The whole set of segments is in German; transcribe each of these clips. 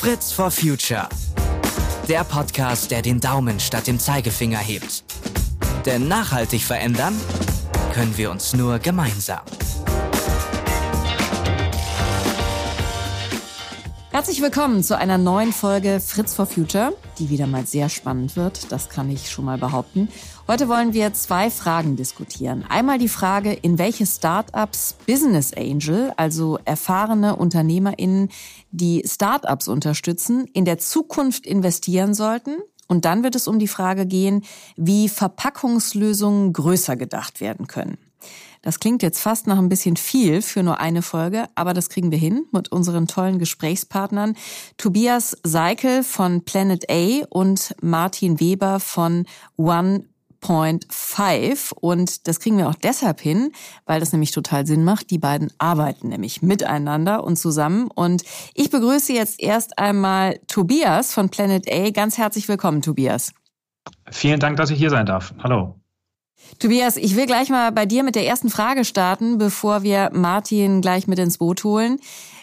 Fritz for Future. Der Podcast, der den Daumen statt dem Zeigefinger hebt. Denn nachhaltig verändern können wir uns nur gemeinsam. Herzlich willkommen zu einer neuen Folge Fritz for Future, die wieder mal sehr spannend wird, das kann ich schon mal behaupten. Heute wollen wir zwei Fragen diskutieren. Einmal die Frage, in welche Startups Business Angel, also erfahrene UnternehmerInnen, die Startups unterstützen, in der Zukunft investieren sollten. Und dann wird es um die Frage gehen, wie Verpackungslösungen größer gedacht werden können. Das klingt jetzt fast nach ein bisschen viel für nur eine Folge, aber das kriegen wir hin mit unseren tollen Gesprächspartnern Tobias Seikel von Planet A und Martin Weber von One Point Five. Und das kriegen wir auch deshalb hin, weil das nämlich total Sinn macht. Die beiden arbeiten nämlich miteinander und zusammen. Und ich begrüße jetzt erst einmal Tobias von Planet A. Ganz herzlich willkommen, Tobias. Vielen Dank, dass ich hier sein darf. Hallo. Tobias, ich will gleich mal bei dir mit der ersten Frage starten, bevor wir Martin gleich mit ins Boot holen.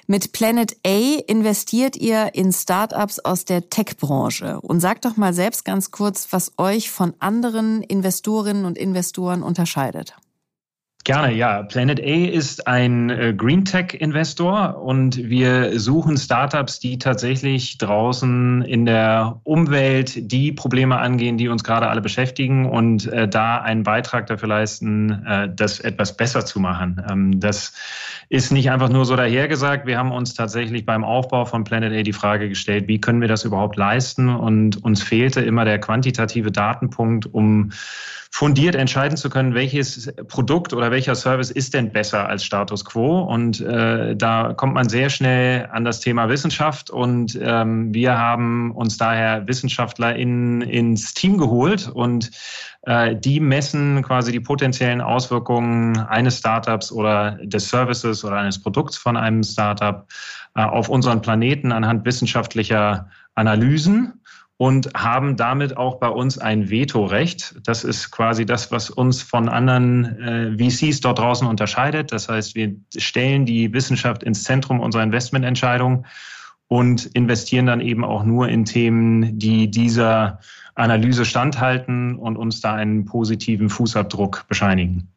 Mit Planet A investiert ihr in Startups aus der Tech-Branche. Und sagt doch mal selbst ganz kurz, was euch von anderen Investorinnen und Investoren unterscheidet. Gerne, ja. Planet A ist ein äh, Green Tech Investor und wir suchen Startups, die tatsächlich draußen in der Umwelt die Probleme angehen, die uns gerade alle beschäftigen und äh, da einen Beitrag dafür leisten, äh, das etwas besser zu machen. Ähm, das ist nicht einfach nur so dahergesagt. Wir haben uns tatsächlich beim Aufbau von Planet A die Frage gestellt, wie können wir das überhaupt leisten? Und uns fehlte immer der quantitative Datenpunkt, um fundiert entscheiden zu können, welches Produkt oder welcher Service ist denn besser als Status quo. Und äh, da kommt man sehr schnell an das Thema Wissenschaft. Und ähm, wir haben uns daher Wissenschaftler in, ins Team geholt und äh, die messen quasi die potenziellen Auswirkungen eines Startups oder des Services oder eines Produkts von einem Startup äh, auf unseren Planeten anhand wissenschaftlicher Analysen und haben damit auch bei uns ein Vetorecht. Das ist quasi das, was uns von anderen äh, VCs dort draußen unterscheidet. Das heißt, wir stellen die Wissenschaft ins Zentrum unserer Investmententscheidung und investieren dann eben auch nur in Themen, die dieser Analyse standhalten und uns da einen positiven Fußabdruck bescheinigen.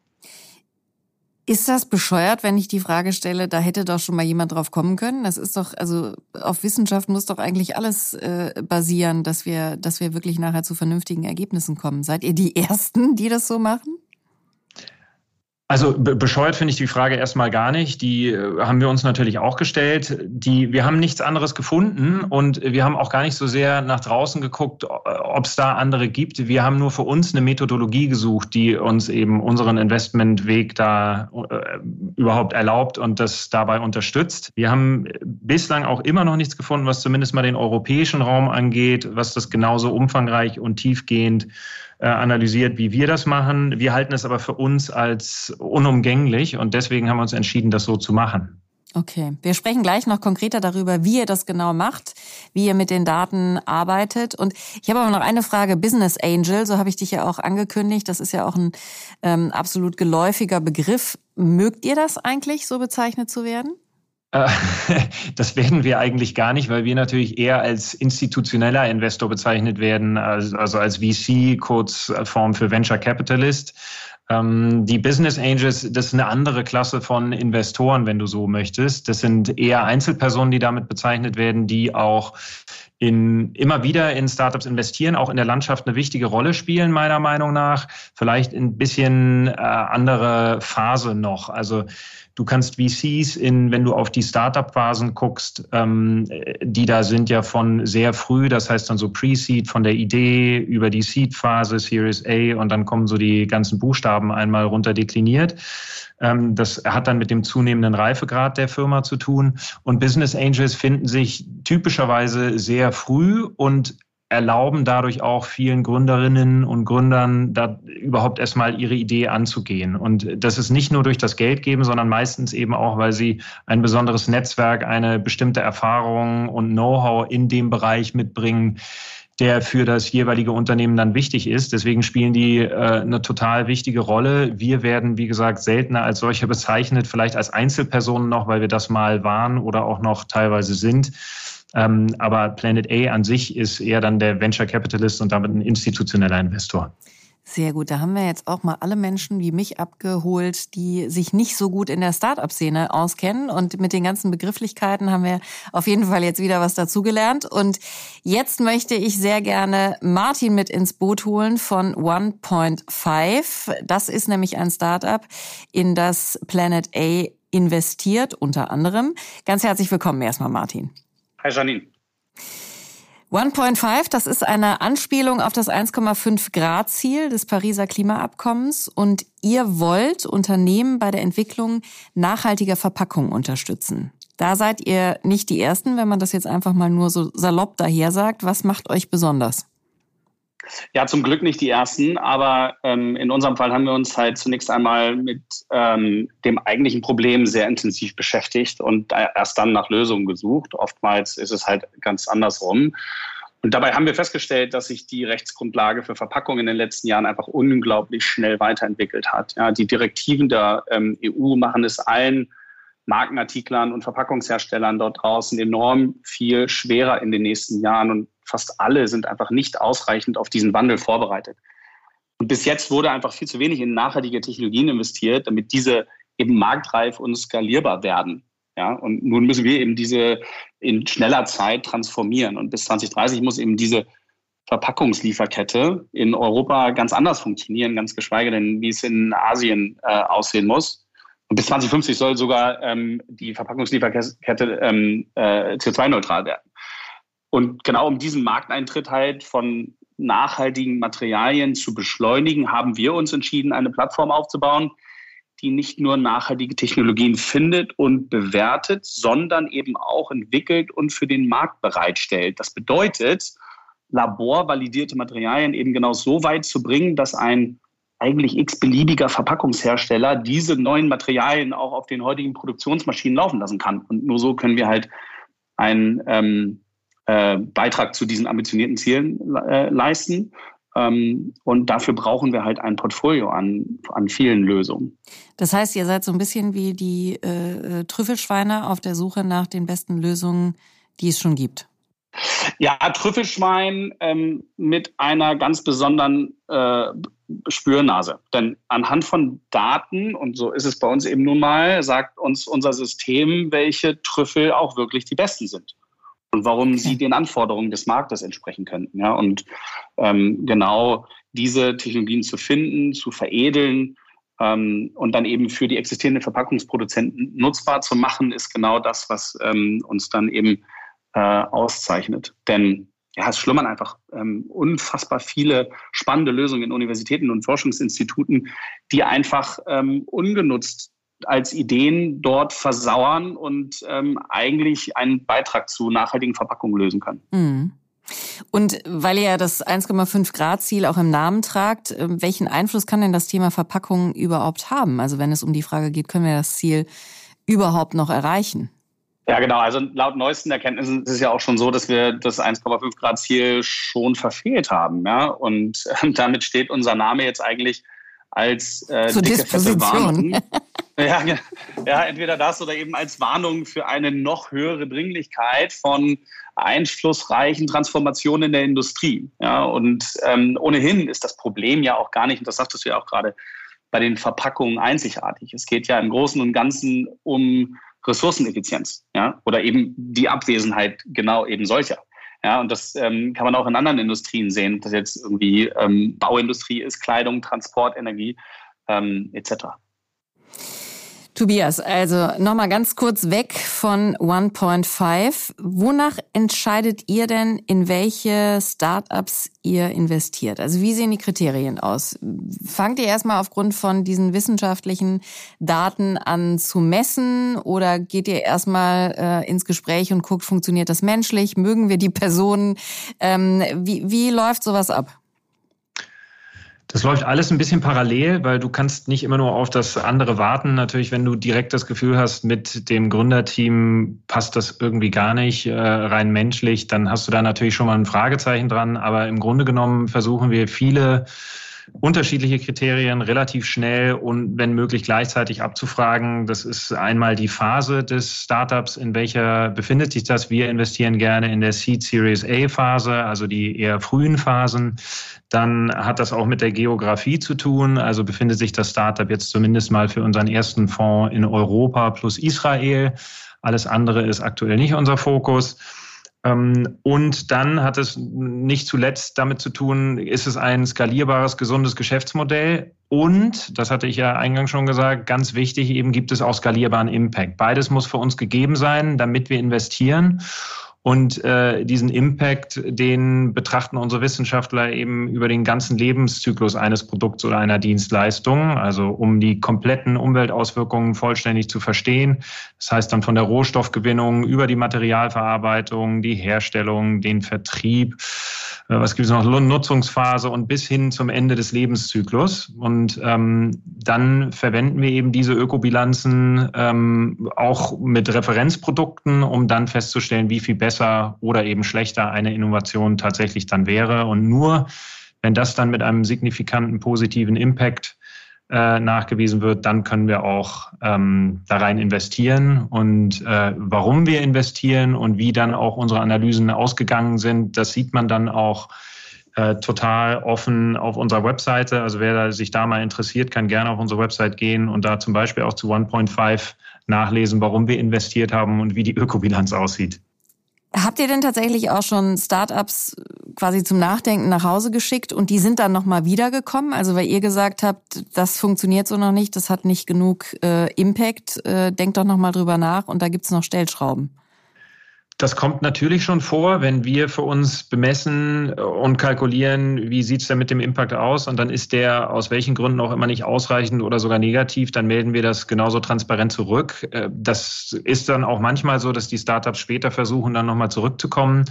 Ist das bescheuert, wenn ich die Frage stelle, da hätte doch schon mal jemand drauf kommen können? Das ist doch, also auf Wissenschaft muss doch eigentlich alles äh, basieren, dass wir, dass wir wirklich nachher zu vernünftigen Ergebnissen kommen. Seid ihr die Ersten, die das so machen? Also be bescheuert finde ich die Frage erstmal gar nicht. Die äh, haben wir uns natürlich auch gestellt. Die, wir haben nichts anderes gefunden und wir haben auch gar nicht so sehr nach draußen geguckt, ob es da andere gibt. Wir haben nur für uns eine Methodologie gesucht, die uns eben unseren Investmentweg da äh, überhaupt erlaubt und das dabei unterstützt. Wir haben bislang auch immer noch nichts gefunden, was zumindest mal den europäischen Raum angeht, was das genauso umfangreich und tiefgehend äh, analysiert, wie wir das machen. Wir halten es aber für uns als unumgänglich und deswegen haben wir uns entschieden, das so zu machen. Okay, wir sprechen gleich noch konkreter darüber, wie ihr das genau macht, wie ihr mit den Daten arbeitet. Und ich habe aber noch eine Frage, Business Angel, so habe ich dich ja auch angekündigt. Das ist ja auch ein ähm, absolut geläufiger Begriff. Mögt ihr das eigentlich, so bezeichnet zu werden? Äh, das werden wir eigentlich gar nicht, weil wir natürlich eher als institutioneller Investor bezeichnet werden, also als VC, Kurzform für Venture Capitalist. Ähm, die Business Angels, das ist eine andere Klasse von Investoren, wenn du so möchtest. Das sind eher Einzelpersonen, die damit bezeichnet werden, die auch in, immer wieder in Startups investieren, auch in der Landschaft eine wichtige Rolle spielen, meiner Meinung nach. Vielleicht ein bisschen äh, andere Phase noch. Also Du kannst VCs in, wenn du auf die Startup-Phasen guckst, ähm, die da sind ja von sehr früh, das heißt dann so Pre-Seed von der Idee über die Seed-Phase, Series A und dann kommen so die ganzen Buchstaben einmal runter dekliniert. Ähm, das hat dann mit dem zunehmenden Reifegrad der Firma zu tun. Und Business Angels finden sich typischerweise sehr früh und erlauben dadurch auch vielen Gründerinnen und Gründern, da überhaupt erstmal ihre Idee anzugehen. Und das ist nicht nur durch das Geld geben, sondern meistens eben auch, weil sie ein besonderes Netzwerk, eine bestimmte Erfahrung und Know-how in dem Bereich mitbringen, der für das jeweilige Unternehmen dann wichtig ist. Deswegen spielen die äh, eine total wichtige Rolle. Wir werden, wie gesagt, seltener als solche bezeichnet, vielleicht als Einzelpersonen noch, weil wir das mal waren oder auch noch teilweise sind. Ähm, aber Planet A an sich ist eher dann der Venture Capitalist und damit ein institutioneller Investor. Sehr gut. Da haben wir jetzt auch mal alle Menschen wie mich abgeholt, die sich nicht so gut in der Startup-Szene auskennen. Und mit den ganzen Begrifflichkeiten haben wir auf jeden Fall jetzt wieder was dazugelernt. Und jetzt möchte ich sehr gerne Martin mit ins Boot holen von 1.5. Das ist nämlich ein Startup, in das Planet A investiert, unter anderem. Ganz herzlich willkommen erstmal, Martin. Hi, Janine. 1.5, das ist eine Anspielung auf das 1,5 Grad Ziel des Pariser Klimaabkommens und ihr wollt Unternehmen bei der Entwicklung nachhaltiger Verpackungen unterstützen. Da seid ihr nicht die Ersten, wenn man das jetzt einfach mal nur so salopp daher sagt. Was macht euch besonders? Ja, zum Glück nicht die ersten, aber ähm, in unserem Fall haben wir uns halt zunächst einmal mit ähm, dem eigentlichen Problem sehr intensiv beschäftigt und erst dann nach Lösungen gesucht. Oftmals ist es halt ganz andersrum. Und dabei haben wir festgestellt, dass sich die Rechtsgrundlage für Verpackungen in den letzten Jahren einfach unglaublich schnell weiterentwickelt hat. Ja, die Direktiven der ähm, EU machen es allen Markenartiklern und Verpackungsherstellern dort draußen enorm viel schwerer in den nächsten Jahren. Und fast alle sind einfach nicht ausreichend auf diesen Wandel vorbereitet. Und bis jetzt wurde einfach viel zu wenig in nachhaltige Technologien investiert, damit diese eben marktreif und skalierbar werden. Ja, und nun müssen wir eben diese in schneller Zeit transformieren. Und bis 2030 muss eben diese Verpackungslieferkette in Europa ganz anders funktionieren, ganz geschweige denn, wie es in Asien äh, aussehen muss. Und bis 2050 soll sogar ähm, die Verpackungslieferkette ähm, äh, CO2-neutral werden. Und genau um diesen Markteintritt halt von nachhaltigen Materialien zu beschleunigen, haben wir uns entschieden, eine Plattform aufzubauen, die nicht nur nachhaltige Technologien findet und bewertet, sondern eben auch entwickelt und für den Markt bereitstellt. Das bedeutet, laborvalidierte Materialien eben genau so weit zu bringen, dass ein eigentlich x-beliebiger Verpackungshersteller diese neuen Materialien auch auf den heutigen Produktionsmaschinen laufen lassen kann. Und nur so können wir halt ein ähm, äh, Beitrag zu diesen ambitionierten Zielen äh, leisten. Ähm, und dafür brauchen wir halt ein Portfolio an, an vielen Lösungen. Das heißt, ihr seid so ein bisschen wie die äh, Trüffelschweine auf der Suche nach den besten Lösungen, die es schon gibt. Ja, Trüffelschwein ähm, mit einer ganz besonderen äh, Spürnase. Denn anhand von Daten, und so ist es bei uns eben nun mal, sagt uns unser System, welche Trüffel auch wirklich die besten sind und warum okay. sie den Anforderungen des Marktes entsprechen könnten. Ja, und ähm, genau diese Technologien zu finden, zu veredeln ähm, und dann eben für die existierenden Verpackungsproduzenten nutzbar zu machen, ist genau das, was ähm, uns dann eben äh, auszeichnet. Denn ja, es schlummern einfach ähm, unfassbar viele spannende Lösungen in Universitäten und Forschungsinstituten, die einfach ähm, ungenutzt als Ideen dort versauern und ähm, eigentlich einen Beitrag zu nachhaltigen Verpackungen lösen können. Mhm. Und weil ihr ja das 1,5 Grad Ziel auch im Namen tragt, ähm, welchen Einfluss kann denn das Thema Verpackung überhaupt haben? Also wenn es um die Frage geht, können wir das Ziel überhaupt noch erreichen? Ja, genau. Also laut neuesten Erkenntnissen ist es ja auch schon so, dass wir das 1,5 Grad Ziel schon verfehlt haben. Ja? Und äh, damit steht unser Name jetzt eigentlich als äh, Zur dicke, fette Warnung. ja, ja, entweder das oder eben als Warnung für eine noch höhere Dringlichkeit von einflussreichen Transformationen in der Industrie. Ja, und ähm, ohnehin ist das Problem ja auch gar nicht, und das sagtest du ja auch gerade, bei den Verpackungen einzigartig. Es geht ja im Großen und Ganzen um Ressourceneffizienz, ja, oder eben die Abwesenheit genau eben solcher. Ja, und das ähm, kann man auch in anderen Industrien sehen, ob das jetzt irgendwie ähm, Bauindustrie ist, Kleidung, Transport, Energie ähm, etc. Tobias, also nochmal ganz kurz weg von 1.5. Wonach entscheidet ihr denn, in welche Startups ihr investiert? Also wie sehen die Kriterien aus? Fangt ihr erstmal aufgrund von diesen wissenschaftlichen Daten an zu messen oder geht ihr erstmal äh, ins Gespräch und guckt, funktioniert das menschlich? Mögen wir die Personen? Ähm, wie, wie läuft sowas ab? Das läuft alles ein bisschen parallel, weil du kannst nicht immer nur auf das andere warten. Natürlich, wenn du direkt das Gefühl hast, mit dem Gründerteam passt das irgendwie gar nicht, äh, rein menschlich, dann hast du da natürlich schon mal ein Fragezeichen dran. Aber im Grunde genommen versuchen wir viele unterschiedliche Kriterien relativ schnell und wenn möglich gleichzeitig abzufragen. Das ist einmal die Phase des Startups, in welcher befindet sich das. Wir investieren gerne in der Seed Series A Phase, also die eher frühen Phasen. Dann hat das auch mit der Geografie zu tun. Also befindet sich das Startup jetzt zumindest mal für unseren ersten Fonds in Europa plus Israel. Alles andere ist aktuell nicht unser Fokus. Ähm, und dann hat es nicht zuletzt damit zu tun, ist es ein skalierbares, gesundes Geschäftsmodell und, das hatte ich ja eingangs schon gesagt, ganz wichtig, eben gibt es auch skalierbaren Impact. Beides muss für uns gegeben sein, damit wir investieren. Und äh, diesen Impact, den betrachten unsere Wissenschaftler eben über den ganzen Lebenszyklus eines Produkts oder einer Dienstleistung, also um die kompletten Umweltauswirkungen vollständig zu verstehen. Das heißt dann von der Rohstoffgewinnung über die Materialverarbeitung, die Herstellung, den Vertrieb, äh, was gibt es noch, Nutzungsphase und bis hin zum Ende des Lebenszyklus. Und ähm, dann verwenden wir eben diese Ökobilanzen ähm, auch mit Referenzprodukten, um dann festzustellen, wie viel besser oder eben schlechter eine Innovation tatsächlich dann wäre. Und nur wenn das dann mit einem signifikanten positiven Impact äh, nachgewiesen wird, dann können wir auch ähm, da rein investieren. Und äh, warum wir investieren und wie dann auch unsere Analysen ausgegangen sind, das sieht man dann auch äh, total offen auf unserer Webseite. Also wer sich da mal interessiert, kann gerne auf unsere Website gehen und da zum Beispiel auch zu 1.5 nachlesen, warum wir investiert haben und wie die Ökobilanz aussieht. Habt ihr denn tatsächlich auch schon Startups quasi zum Nachdenken nach Hause geschickt und die sind dann nochmal wiedergekommen? Also weil ihr gesagt habt, das funktioniert so noch nicht, das hat nicht genug äh, Impact, äh, denkt doch nochmal drüber nach und da gibt's noch Stellschrauben. Das kommt natürlich schon vor, wenn wir für uns bemessen und kalkulieren, wie sieht es denn mit dem Impact aus und dann ist der aus welchen Gründen auch immer nicht ausreichend oder sogar negativ, dann melden wir das genauso transparent zurück. Äh, das ist dann auch manchmal so, dass die Startups später versuchen, dann nochmal zurückzukommen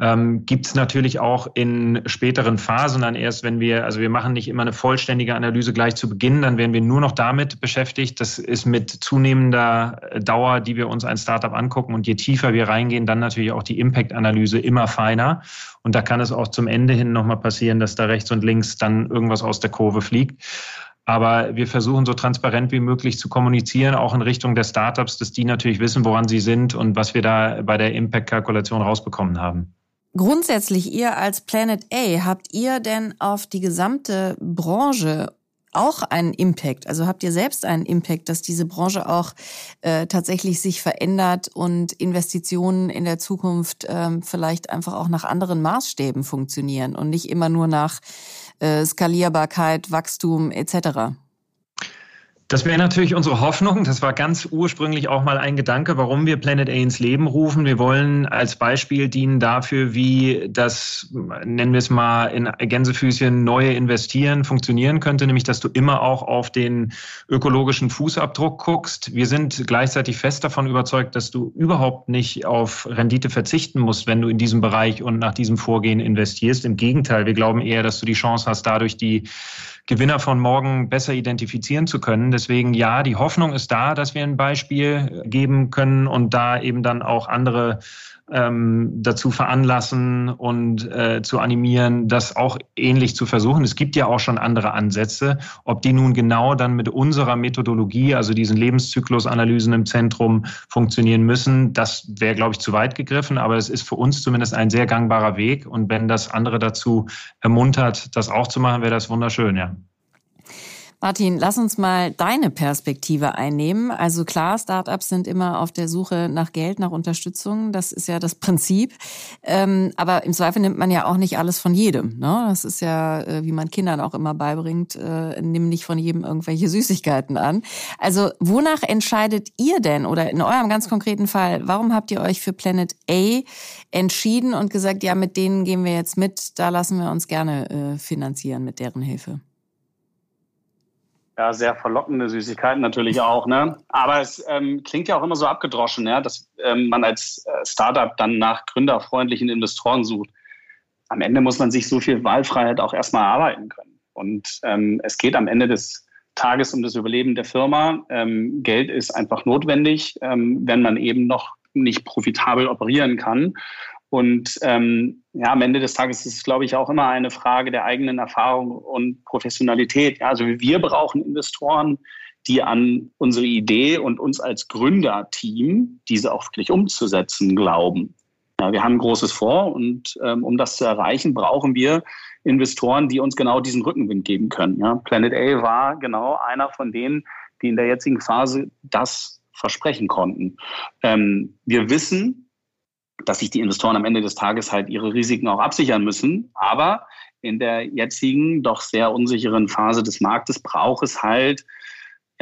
ähm, gibt es natürlich auch in späteren Phasen dann erst, wenn wir, also wir machen nicht immer eine vollständige Analyse gleich zu Beginn, dann werden wir nur noch damit beschäftigt. Das ist mit zunehmender Dauer, die wir uns ein Startup angucken und je tiefer wir reingehen, dann natürlich auch die Impact-Analyse immer feiner. Und da kann es auch zum Ende hin nochmal passieren, dass da rechts und links dann irgendwas aus der Kurve fliegt. Aber wir versuchen so transparent wie möglich zu kommunizieren, auch in Richtung der Startups, dass die natürlich wissen, woran sie sind und was wir da bei der Impact-Kalkulation rausbekommen haben. Grundsätzlich, ihr als Planet A, habt ihr denn auf die gesamte Branche auch einen Impact? Also habt ihr selbst einen Impact, dass diese Branche auch äh, tatsächlich sich verändert und Investitionen in der Zukunft ähm, vielleicht einfach auch nach anderen Maßstäben funktionieren und nicht immer nur nach äh, Skalierbarkeit, Wachstum etc.? Das wäre natürlich unsere Hoffnung. Das war ganz ursprünglich auch mal ein Gedanke, warum wir Planet A ins Leben rufen. Wir wollen als Beispiel dienen dafür, wie das, nennen wir es mal in Gänsefüßchen, neue Investieren funktionieren könnte, nämlich dass du immer auch auf den ökologischen Fußabdruck guckst. Wir sind gleichzeitig fest davon überzeugt, dass du überhaupt nicht auf Rendite verzichten musst, wenn du in diesem Bereich und nach diesem Vorgehen investierst. Im Gegenteil, wir glauben eher, dass du die Chance hast, dadurch die Gewinner von morgen besser identifizieren zu können. Deswegen ja, die Hoffnung ist da, dass wir ein Beispiel geben können und da eben dann auch andere ähm, dazu veranlassen und äh, zu animieren, das auch ähnlich zu versuchen. Es gibt ja auch schon andere Ansätze. Ob die nun genau dann mit unserer Methodologie, also diesen Lebenszyklusanalysen im Zentrum funktionieren müssen, das wäre, glaube ich, zu weit gegriffen. Aber es ist für uns zumindest ein sehr gangbarer Weg. Und wenn das andere dazu ermuntert, das auch zu machen, wäre das wunderschön, ja. Martin, lass uns mal deine Perspektive einnehmen. Also klar, Startups sind immer auf der Suche nach Geld, nach Unterstützung. Das ist ja das Prinzip. Ähm, aber im Zweifel nimmt man ja auch nicht alles von jedem. Ne? Das ist ja, äh, wie man Kindern auch immer beibringt, äh, nimm nicht von jedem irgendwelche Süßigkeiten an. Also wonach entscheidet ihr denn oder in eurem ganz konkreten Fall, warum habt ihr euch für Planet A entschieden und gesagt, ja, mit denen gehen wir jetzt mit, da lassen wir uns gerne äh, finanzieren mit deren Hilfe? Ja, sehr verlockende Süßigkeiten natürlich auch, ne? Aber es ähm, klingt ja auch immer so abgedroschen, ja, dass ähm, man als äh, Startup dann nach gründerfreundlichen Investoren sucht. Am Ende muss man sich so viel Wahlfreiheit auch erstmal erarbeiten können. Und ähm, es geht am Ende des Tages um das Überleben der Firma. Ähm, Geld ist einfach notwendig, ähm, wenn man eben noch nicht profitabel operieren kann. Und ähm, ja, am Ende des Tages ist es, glaube ich, auch immer eine Frage der eigenen Erfahrung und Professionalität. Ja, also wir brauchen Investoren, die an unsere Idee und uns als Gründerteam, diese auch wirklich umzusetzen, glauben. Ja, wir haben ein großes Vor und ähm, um das zu erreichen, brauchen wir Investoren, die uns genau diesen Rückenwind geben können. Ja, Planet A war genau einer von denen, die in der jetzigen Phase das versprechen konnten. Ähm, wir wissen, dass sich die Investoren am Ende des Tages halt ihre Risiken auch absichern müssen. Aber in der jetzigen, doch sehr unsicheren Phase des Marktes braucht es halt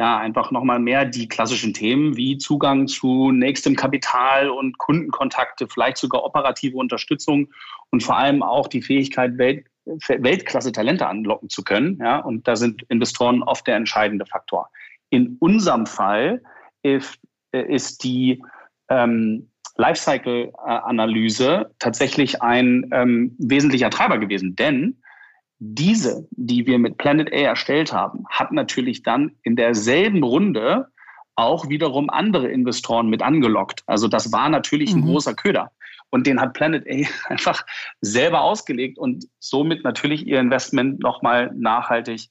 ja, einfach nochmal mehr die klassischen Themen wie Zugang zu nächstem Kapital und Kundenkontakte, vielleicht sogar operative Unterstützung und vor allem auch die Fähigkeit, Welt, Weltklasse-Talente anlocken zu können. Ja, und da sind Investoren oft der entscheidende Faktor. In unserem Fall ist, ist die ähm, Lifecycle-Analyse tatsächlich ein ähm, wesentlicher Treiber gewesen, denn diese, die wir mit Planet A erstellt haben, hat natürlich dann in derselben Runde auch wiederum andere Investoren mit angelockt. Also das war natürlich ein mhm. großer Köder. Und den hat Planet A einfach selber ausgelegt und somit natürlich ihr Investment nochmal nachhaltig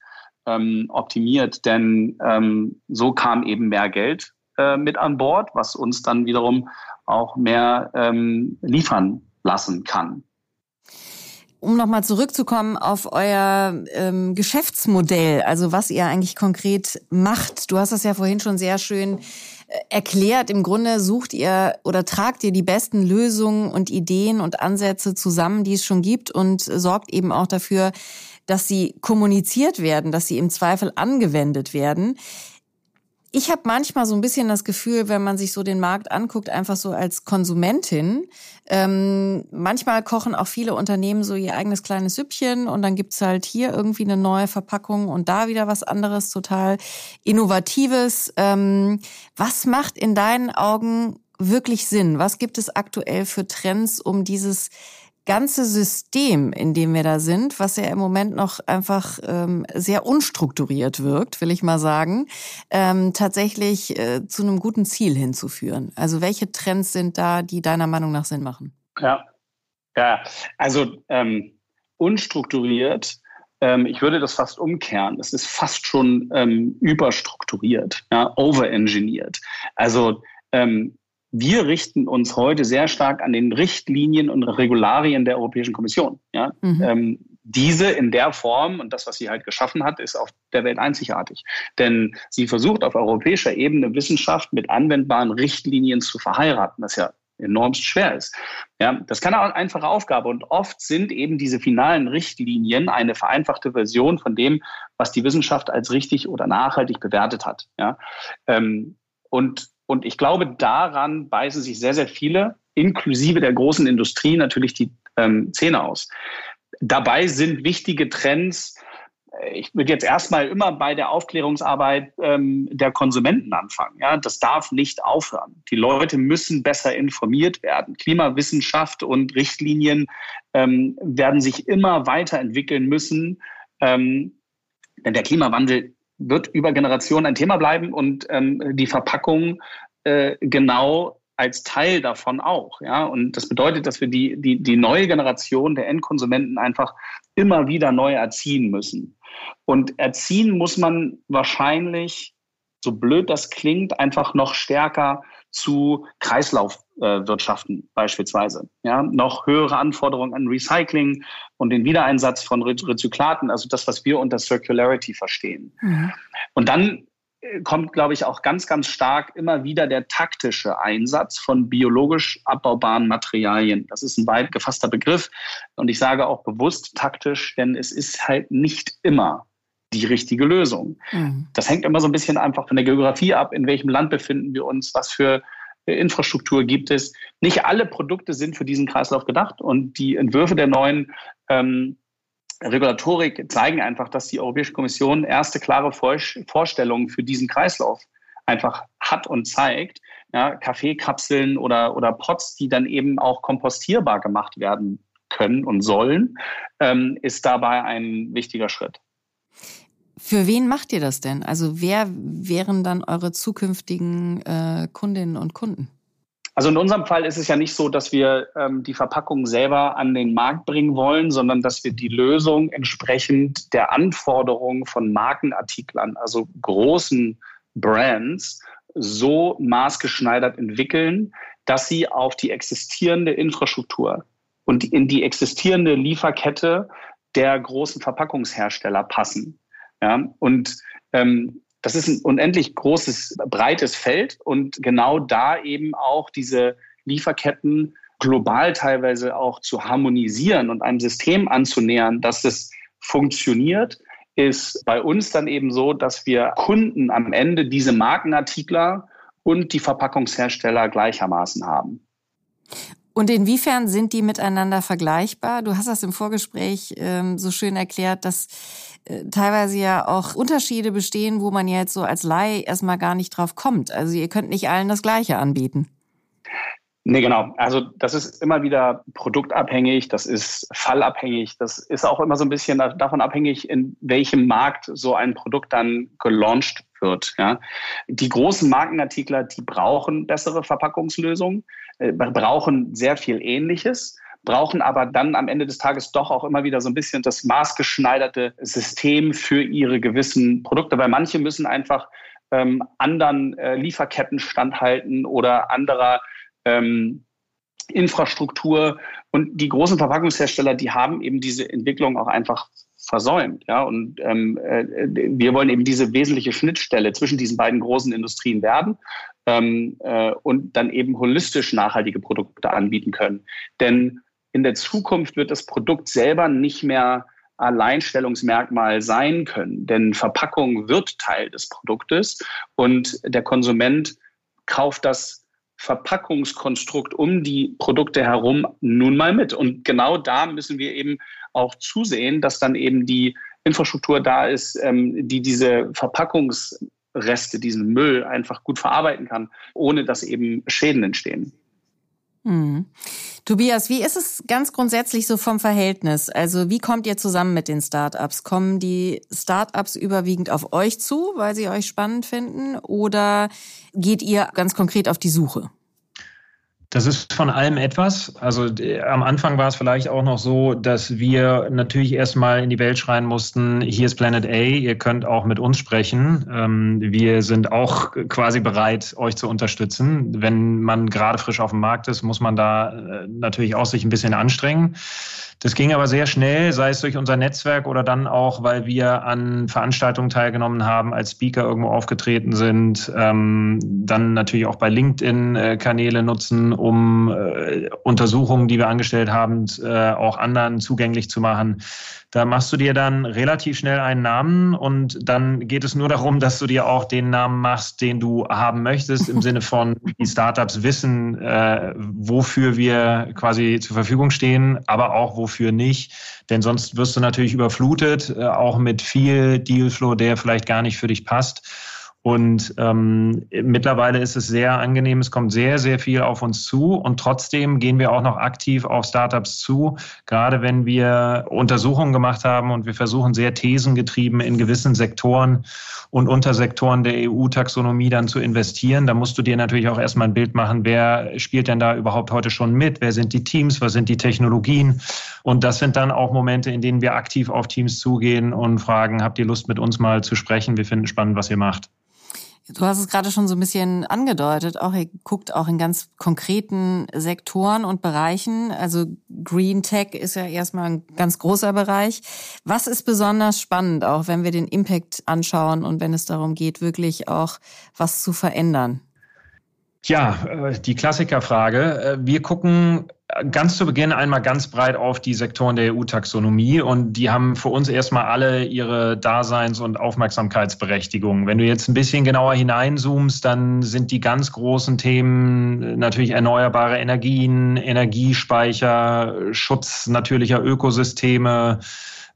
ähm, optimiert. Denn ähm, so kam eben mehr Geld äh, mit an Bord, was uns dann wiederum auch mehr ähm, liefern lassen kann um nochmal zurückzukommen auf euer ähm, Geschäftsmodell, also was ihr eigentlich konkret macht. Du hast das ja vorhin schon sehr schön äh, erklärt. Im Grunde sucht ihr oder tragt ihr die besten Lösungen und Ideen und Ansätze zusammen, die es schon gibt und sorgt eben auch dafür, dass sie kommuniziert werden, dass sie im Zweifel angewendet werden. Ich habe manchmal so ein bisschen das Gefühl, wenn man sich so den Markt anguckt, einfach so als Konsumentin, ähm, manchmal kochen auch viele Unternehmen so ihr eigenes kleines Süppchen und dann gibt's halt hier irgendwie eine neue Verpackung und da wieder was anderes, total Innovatives. Ähm, was macht in deinen Augen wirklich Sinn? Was gibt es aktuell für Trends, um dieses ganze System, in dem wir da sind, was ja im Moment noch einfach ähm, sehr unstrukturiert wirkt, will ich mal sagen, ähm, tatsächlich äh, zu einem guten Ziel hinzuführen. Also welche Trends sind da, die deiner Meinung nach Sinn machen? Ja, ja, also ähm, unstrukturiert. Ähm, ich würde das fast umkehren. Es ist fast schon ähm, überstrukturiert, ja, overengineert. Also ähm, wir richten uns heute sehr stark an den Richtlinien und Regularien der Europäischen Kommission. Ja? Mhm. Ähm, diese in der Form und das, was sie halt geschaffen hat, ist auf der Welt einzigartig. Denn sie versucht auf europäischer Ebene Wissenschaft mit anwendbaren Richtlinien zu verheiraten, was ja enormst schwer ist. Ja, das kann auch eine einfache Aufgabe und oft sind eben diese finalen Richtlinien eine vereinfachte Version von dem, was die Wissenschaft als richtig oder nachhaltig bewertet hat. Ja, ähm, und und ich glaube, daran beißen sich sehr, sehr viele, inklusive der großen Industrie, natürlich die ähm, Zähne aus. Dabei sind wichtige Trends, äh, ich würde jetzt erstmal immer bei der Aufklärungsarbeit ähm, der Konsumenten anfangen. Ja, das darf nicht aufhören. Die Leute müssen besser informiert werden. Klimawissenschaft und Richtlinien ähm, werden sich immer weiterentwickeln müssen. Ähm, denn der Klimawandel wird über Generationen ein Thema bleiben und ähm, die Verpackung äh, genau als Teil davon auch. Ja? Und das bedeutet, dass wir die, die, die neue Generation der Endkonsumenten einfach immer wieder neu erziehen müssen. Und erziehen muss man wahrscheinlich, so blöd das klingt, einfach noch stärker zu Kreislaufwirtschaften beispielsweise. Ja, noch höhere Anforderungen an Recycling und den Wiedereinsatz von Rezyklaten, also das, was wir unter Circularity verstehen. Mhm. Und dann äh, kommt, glaube ich, auch ganz, ganz stark immer wieder der taktische Einsatz von biologisch abbaubaren Materialien. Das ist ein weit gefasster Begriff und ich sage auch bewusst taktisch, denn es ist halt nicht immer die richtige Lösung. Mhm. Das hängt immer so ein bisschen einfach von der Geografie ab, in welchem Land befinden wir uns, was für äh, Infrastruktur gibt es. Nicht alle Produkte sind für diesen Kreislauf gedacht und die Entwürfe der neuen ähm, Regulatorik zeigen einfach, dass die Europäische Kommission erste klare Vorstellungen für diesen Kreislauf einfach hat und zeigt. Ja, Kaffeekapseln oder, oder Pots, die dann eben auch kompostierbar gemacht werden können und sollen, ähm, ist dabei ein wichtiger Schritt. Für wen macht ihr das denn? Also wer wären dann eure zukünftigen äh, Kundinnen und Kunden? Also in unserem Fall ist es ja nicht so, dass wir ähm, die Verpackung selber an den Markt bringen wollen, sondern dass wir die Lösung entsprechend der Anforderungen von Markenartiklern, also großen Brands, so maßgeschneidert entwickeln, dass sie auf die existierende Infrastruktur und in die existierende Lieferkette der großen Verpackungshersteller passen. Ja, und ähm, das ist ein unendlich großes, breites Feld und genau da eben auch diese Lieferketten global teilweise auch zu harmonisieren und einem System anzunähern, dass es funktioniert, ist bei uns dann eben so, dass wir Kunden am Ende diese Markenartikler und die Verpackungshersteller gleichermaßen haben. Und inwiefern sind die miteinander vergleichbar? Du hast das im Vorgespräch ähm, so schön erklärt, dass teilweise ja auch Unterschiede bestehen, wo man jetzt so als Laie erstmal gar nicht drauf kommt. Also ihr könnt nicht allen das Gleiche anbieten. Nee, genau. Also das ist immer wieder produktabhängig, das ist fallabhängig, das ist auch immer so ein bisschen davon abhängig, in welchem Markt so ein Produkt dann gelauncht wird. Ja. Die großen Markenartikler, die brauchen bessere Verpackungslösungen, äh, brauchen sehr viel Ähnliches brauchen aber dann am Ende des Tages doch auch immer wieder so ein bisschen das maßgeschneiderte System für ihre gewissen Produkte, weil manche müssen einfach ähm, anderen äh, Lieferketten standhalten oder anderer ähm, Infrastruktur. Und die großen Verpackungshersteller, die haben eben diese Entwicklung auch einfach versäumt. Ja? Und ähm, äh, wir wollen eben diese wesentliche Schnittstelle zwischen diesen beiden großen Industrien werden ähm, äh, und dann eben holistisch nachhaltige Produkte anbieten können. Denn in der Zukunft wird das Produkt selber nicht mehr Alleinstellungsmerkmal sein können, denn Verpackung wird Teil des Produktes und der Konsument kauft das Verpackungskonstrukt um die Produkte herum nun mal mit. Und genau da müssen wir eben auch zusehen, dass dann eben die Infrastruktur da ist, ähm, die diese Verpackungsreste, diesen Müll einfach gut verarbeiten kann, ohne dass eben Schäden entstehen. Hm. Tobias, wie ist es ganz grundsätzlich so vom Verhältnis? Also wie kommt ihr zusammen mit den Startups? Kommen die Startups überwiegend auf euch zu, weil sie euch spannend finden? Oder geht ihr ganz konkret auf die Suche? Das ist von allem etwas. Also am Anfang war es vielleicht auch noch so, dass wir natürlich erstmal in die Welt schreien mussten, hier ist Planet A, ihr könnt auch mit uns sprechen. Ähm, wir sind auch quasi bereit, euch zu unterstützen. Wenn man gerade frisch auf dem Markt ist, muss man da äh, natürlich auch sich ein bisschen anstrengen. Das ging aber sehr schnell, sei es durch unser Netzwerk oder dann auch, weil wir an Veranstaltungen teilgenommen haben, als Speaker irgendwo aufgetreten sind, ähm, dann natürlich auch bei LinkedIn äh, Kanäle nutzen, um äh, Untersuchungen, die wir angestellt haben, äh, auch anderen zugänglich zu machen. Da machst du dir dann relativ schnell einen Namen und dann geht es nur darum, dass du dir auch den Namen machst, den du haben möchtest, im Sinne von, die Startups wissen, äh, wofür wir quasi zur Verfügung stehen, aber auch wofür nicht. Denn sonst wirst du natürlich überflutet, äh, auch mit viel Dealflow, der vielleicht gar nicht für dich passt. Und ähm, mittlerweile ist es sehr angenehm, es kommt sehr, sehr viel auf uns zu und trotzdem gehen wir auch noch aktiv auf Startups zu, gerade wenn wir Untersuchungen gemacht haben und wir versuchen sehr thesengetrieben in gewissen Sektoren und Untersektoren der EU-Taxonomie dann zu investieren. Da musst du dir natürlich auch erstmal ein Bild machen, wer spielt denn da überhaupt heute schon mit, wer sind die Teams, was sind die Technologien. Und das sind dann auch Momente, in denen wir aktiv auf Teams zugehen und fragen, habt ihr Lust mit uns mal zu sprechen? Wir finden spannend, was ihr macht. Du hast es gerade schon so ein bisschen angedeutet. Auch ihr guckt auch in ganz konkreten Sektoren und Bereichen. Also Green Tech ist ja erstmal ein ganz großer Bereich. Was ist besonders spannend, auch wenn wir den Impact anschauen und wenn es darum geht, wirklich auch was zu verändern? Ja, äh, die Klassikerfrage. Äh, wir gucken ganz zu Beginn einmal ganz breit auf die Sektoren der EU-Taxonomie und die haben für uns erstmal alle ihre Daseins- und Aufmerksamkeitsberechtigung. Wenn du jetzt ein bisschen genauer hineinzoomst, dann sind die ganz großen Themen natürlich erneuerbare Energien, Energiespeicher, Schutz natürlicher Ökosysteme,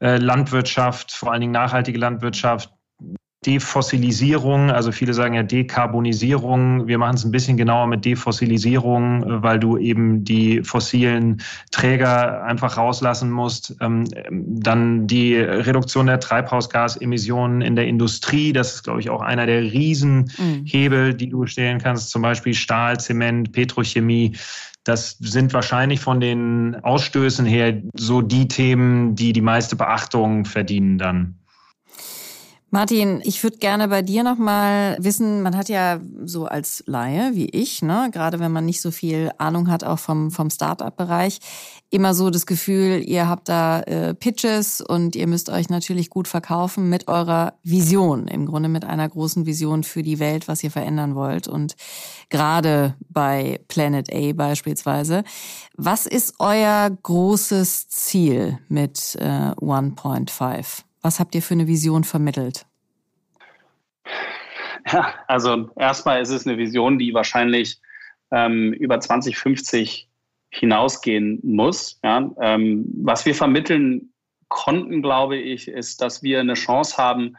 äh, Landwirtschaft, vor allen Dingen nachhaltige Landwirtschaft, Defossilisierung, also viele sagen ja Dekarbonisierung. Wir machen es ein bisschen genauer mit Defossilisierung, weil du eben die fossilen Träger einfach rauslassen musst. Ähm, dann die Reduktion der Treibhausgasemissionen in der Industrie, das ist, glaube ich, auch einer der Riesenhebel, mhm. die du stellen kannst, zum Beispiel Stahl, Zement, Petrochemie. Das sind wahrscheinlich von den Ausstößen her so die Themen, die die meiste Beachtung verdienen dann. Martin, ich würde gerne bei dir nochmal wissen, man hat ja so als Laie wie ich, ne, gerade wenn man nicht so viel Ahnung hat, auch vom, vom Start-up-Bereich, immer so das Gefühl, ihr habt da äh, Pitches und ihr müsst euch natürlich gut verkaufen mit eurer Vision, im Grunde mit einer großen Vision für die Welt, was ihr verändern wollt. Und gerade bei Planet A beispielsweise. Was ist euer großes Ziel mit äh, 1.5? Was habt ihr für eine Vision vermittelt? Ja, also erstmal ist es eine Vision, die wahrscheinlich ähm, über 2050 hinausgehen muss. Ja? Ähm, was wir vermitteln konnten, glaube ich, ist, dass wir eine Chance haben,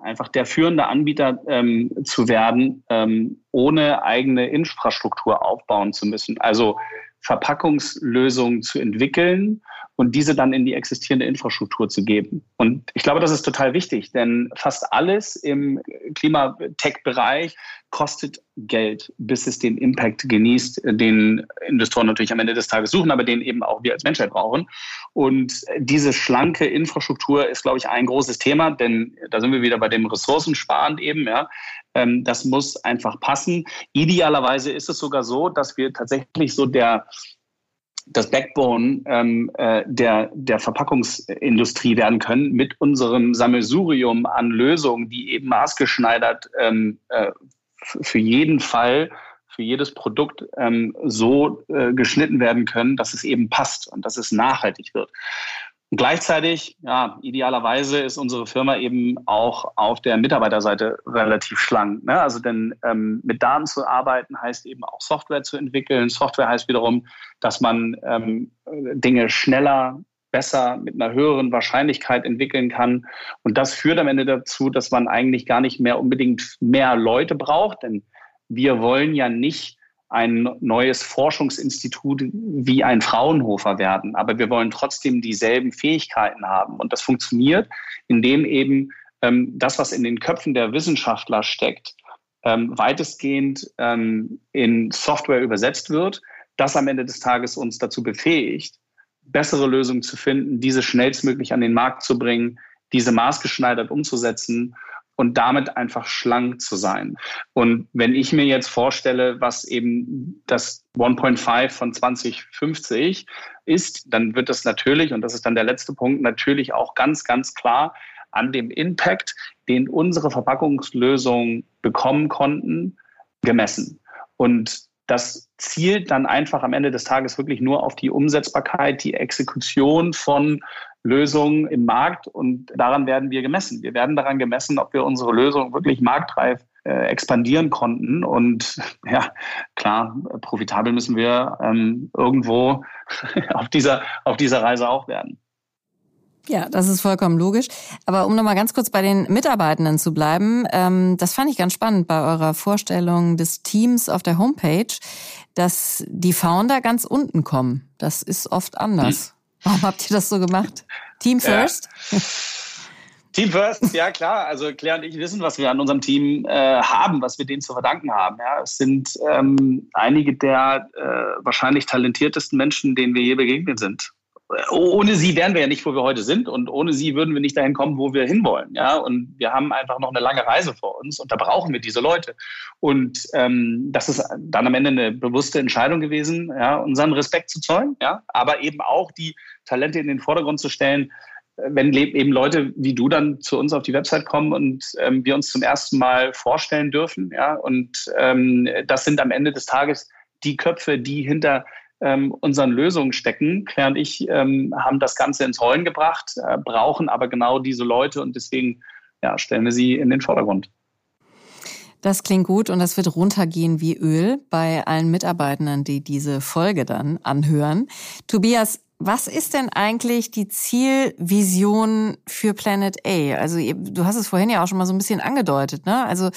einfach der führende Anbieter ähm, zu werden, ähm, ohne eigene Infrastruktur aufbauen zu müssen. Also Verpackungslösungen zu entwickeln und diese dann in die existierende Infrastruktur zu geben. Und ich glaube, das ist total wichtig, denn fast alles im Klimatech-Bereich kostet Geld, bis es den Impact genießt, den Investoren natürlich am Ende des Tages suchen, aber den eben auch wir als Menschheit brauchen. Und diese schlanke Infrastruktur ist, glaube ich, ein großes Thema, denn da sind wir wieder bei dem Ressourcensparen eben, ja. Ähm, das muss einfach passen. Idealerweise ist es sogar so, dass wir tatsächlich so der das Backbone ähm, äh, der, der Verpackungsindustrie werden können mit unserem Sammelsurium an Lösungen, die eben maßgeschneidert ähm, äh, für jeden Fall, für jedes Produkt ähm, so äh, geschnitten werden können, dass es eben passt und dass es nachhaltig wird. Und gleichzeitig, ja, idealerweise ist unsere Firma eben auch auf der Mitarbeiterseite relativ schlank. Ne? Also denn ähm, mit Daten zu arbeiten heißt eben auch Software zu entwickeln. Software heißt wiederum, dass man ähm, Dinge schneller, besser, mit einer höheren Wahrscheinlichkeit entwickeln kann. Und das führt am Ende dazu, dass man eigentlich gar nicht mehr unbedingt mehr Leute braucht, denn wir wollen ja nicht ein neues Forschungsinstitut wie ein Fraunhofer werden. Aber wir wollen trotzdem dieselben Fähigkeiten haben. Und das funktioniert, indem eben ähm, das, was in den Köpfen der Wissenschaftler steckt, ähm, weitestgehend ähm, in Software übersetzt wird, das am Ende des Tages uns dazu befähigt, bessere Lösungen zu finden, diese schnellstmöglich an den Markt zu bringen, diese maßgeschneidert umzusetzen und damit einfach schlank zu sein. Und wenn ich mir jetzt vorstelle, was eben das 1.5 von 2050 ist, dann wird das natürlich, und das ist dann der letzte Punkt, natürlich auch ganz, ganz klar an dem Impact, den unsere Verpackungslösungen bekommen konnten, gemessen. Und das zielt dann einfach am Ende des Tages wirklich nur auf die Umsetzbarkeit, die Exekution von Lösungen im Markt und daran werden wir gemessen. Wir werden daran gemessen, ob wir unsere Lösung wirklich marktreif äh, expandieren konnten. Und ja, klar, profitabel müssen wir ähm, irgendwo auf dieser, auf dieser Reise auch werden. Ja, das ist vollkommen logisch. Aber um nochmal ganz kurz bei den Mitarbeitenden zu bleiben, ähm, das fand ich ganz spannend bei eurer Vorstellung des Teams auf der Homepage, dass die Founder ganz unten kommen. Das ist oft anders. Hm. Warum habt ihr das so gemacht? Team first? Ja. Team First, ja klar. Also Claire und ich wissen, was wir an unserem Team äh, haben, was wir denen zu verdanken haben. Ja. Es sind ähm, einige der äh, wahrscheinlich talentiertesten Menschen, denen wir je begegnet sind ohne sie wären wir ja nicht, wo wir heute sind. Und ohne sie würden wir nicht dahin kommen, wo wir hinwollen. Ja, und wir haben einfach noch eine lange Reise vor uns. Und da brauchen wir diese Leute. Und ähm, das ist dann am Ende eine bewusste Entscheidung gewesen, ja, unseren Respekt zu zollen, ja, aber eben auch die Talente in den Vordergrund zu stellen, wenn eben Leute wie du dann zu uns auf die Website kommen und ähm, wir uns zum ersten Mal vorstellen dürfen, ja, und ähm, das sind am Ende des Tages die Köpfe, die hinter ähm, unseren Lösungen stecken. Claire und ich ähm, haben das Ganze ins Rollen gebracht, äh, brauchen aber genau diese Leute und deswegen ja, stellen wir sie in den Vordergrund. Das klingt gut und das wird runtergehen wie Öl bei allen Mitarbeitenden, die diese Folge dann anhören. Tobias, was ist denn eigentlich die Zielvision für Planet A? Also du hast es vorhin ja auch schon mal so ein bisschen angedeutet, ne? Also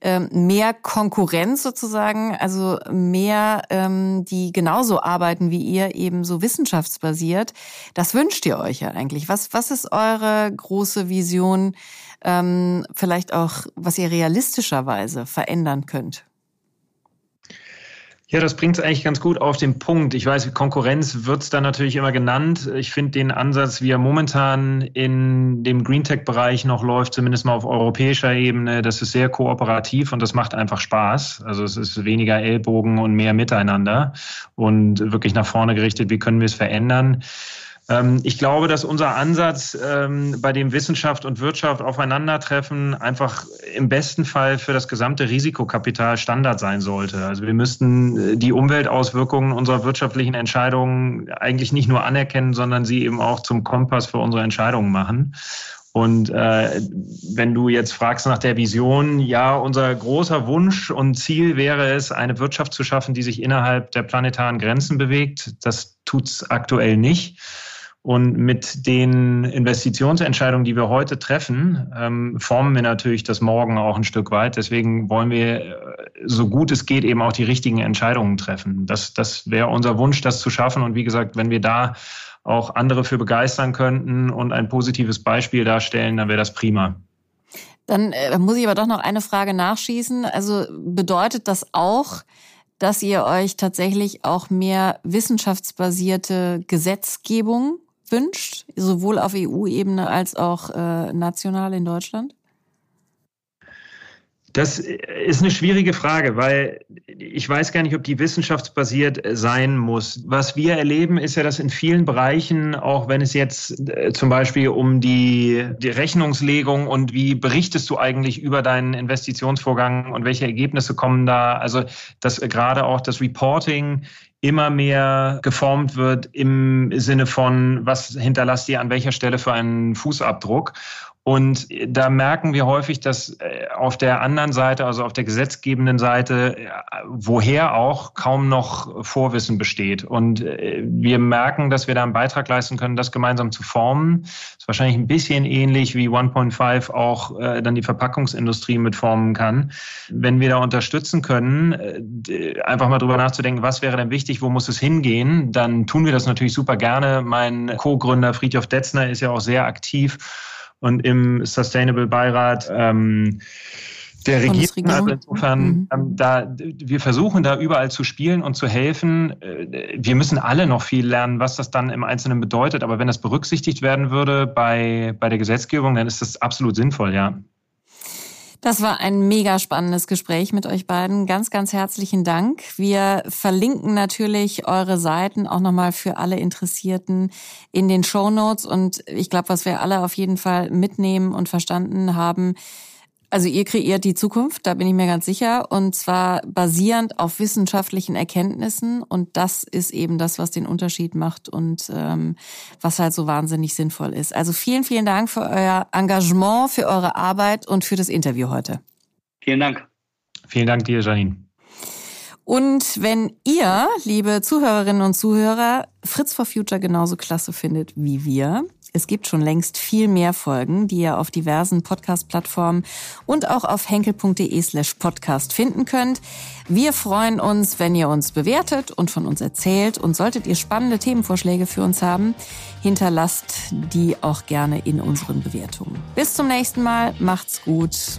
ähm, mehr Konkurrenz sozusagen, also mehr, ähm, die genauso arbeiten wie ihr, eben so wissenschaftsbasiert. Das wünscht ihr euch ja eigentlich. Was, was ist eure große Vision, ähm, vielleicht auch, was ihr realistischerweise verändern könnt? Ja, das bringt es eigentlich ganz gut auf den Punkt. Ich weiß, Konkurrenz wird es dann natürlich immer genannt. Ich finde den Ansatz, wie er momentan in dem Greentech-Bereich noch läuft, zumindest mal auf europäischer Ebene, das ist sehr kooperativ und das macht einfach Spaß. Also es ist weniger Ellbogen und mehr Miteinander und wirklich nach vorne gerichtet, wie können wir es verändern. Ähm, ich glaube, dass unser Ansatz, ähm, bei dem Wissenschaft und Wirtschaft aufeinandertreffen, einfach im besten Fall für das gesamte Risikokapital Standard sein sollte. Also wir müssten äh, die Umweltauswirkungen unserer wirtschaftlichen Entscheidungen eigentlich nicht nur anerkennen, sondern sie eben auch zum Kompass für unsere Entscheidungen machen. Und äh, wenn du jetzt fragst nach der Vision, ja, unser großer Wunsch und Ziel wäre es, eine Wirtschaft zu schaffen, die sich innerhalb der planetaren Grenzen bewegt. Das tut's aktuell nicht. Und mit den Investitionsentscheidungen, die wir heute treffen, ähm, formen wir natürlich das Morgen auch ein Stück weit. Deswegen wollen wir, äh, so gut es geht, eben auch die richtigen Entscheidungen treffen. Das, das wäre unser Wunsch, das zu schaffen. Und wie gesagt, wenn wir da auch andere für begeistern könnten und ein positives Beispiel darstellen, dann wäre das prima. Dann äh, muss ich aber doch noch eine Frage nachschießen. Also bedeutet das auch, dass ihr euch tatsächlich auch mehr wissenschaftsbasierte Gesetzgebung wünscht, sowohl auf EU-Ebene als auch äh, national in Deutschland? Das ist eine schwierige Frage, weil ich weiß gar nicht, ob die wissenschaftsbasiert sein muss. Was wir erleben, ist ja, dass in vielen Bereichen, auch wenn es jetzt äh, zum Beispiel um die, die Rechnungslegung und wie berichtest du eigentlich über deinen Investitionsvorgang und welche Ergebnisse kommen da, also dass gerade auch das Reporting immer mehr geformt wird im Sinne von, was hinterlasst ihr an welcher Stelle für einen Fußabdruck. Und da merken wir häufig, dass äh, auf der anderen Seite, also auf der gesetzgebenden Seite, äh, woher auch kaum noch Vorwissen besteht. Und äh, wir merken, dass wir da einen Beitrag leisten können, das gemeinsam zu formen. Das ist wahrscheinlich ein bisschen ähnlich wie 1.5 auch dann die Verpackungsindustrie mitformen kann. Wenn wir da unterstützen können, einfach mal drüber nachzudenken, was wäre denn wichtig, wo muss es hingehen, dann tun wir das natürlich super gerne. Mein Co-Gründer Friedhof Detzner ist ja auch sehr aktiv und im Sustainable Beirat ähm, der Regierung. Also insofern, mhm. ähm, da, wir versuchen da überall zu spielen und zu helfen. Äh, wir müssen alle noch viel lernen, was das dann im Einzelnen bedeutet. Aber wenn das berücksichtigt werden würde bei, bei der Gesetzgebung, dann ist das absolut sinnvoll, ja. Das war ein mega spannendes Gespräch mit euch beiden. Ganz, ganz herzlichen Dank. Wir verlinken natürlich eure Seiten auch nochmal für alle Interessierten in den Show Notes. Und ich glaube, was wir alle auf jeden Fall mitnehmen und verstanden haben, also ihr kreiert die Zukunft, da bin ich mir ganz sicher, und zwar basierend auf wissenschaftlichen Erkenntnissen. Und das ist eben das, was den Unterschied macht und ähm, was halt so wahnsinnig sinnvoll ist. Also vielen, vielen Dank für euer Engagement, für eure Arbeit und für das Interview heute. Vielen Dank. Vielen Dank dir, Janine. Und wenn ihr, liebe Zuhörerinnen und Zuhörer, Fritz for Future genauso klasse findet wie wir, es gibt schon längst viel mehr Folgen, die ihr auf diversen Podcast-Plattformen und auch auf henkel.de slash podcast finden könnt. Wir freuen uns, wenn ihr uns bewertet und von uns erzählt. Und solltet ihr spannende Themenvorschläge für uns haben, hinterlasst die auch gerne in unseren Bewertungen. Bis zum nächsten Mal. Macht's gut.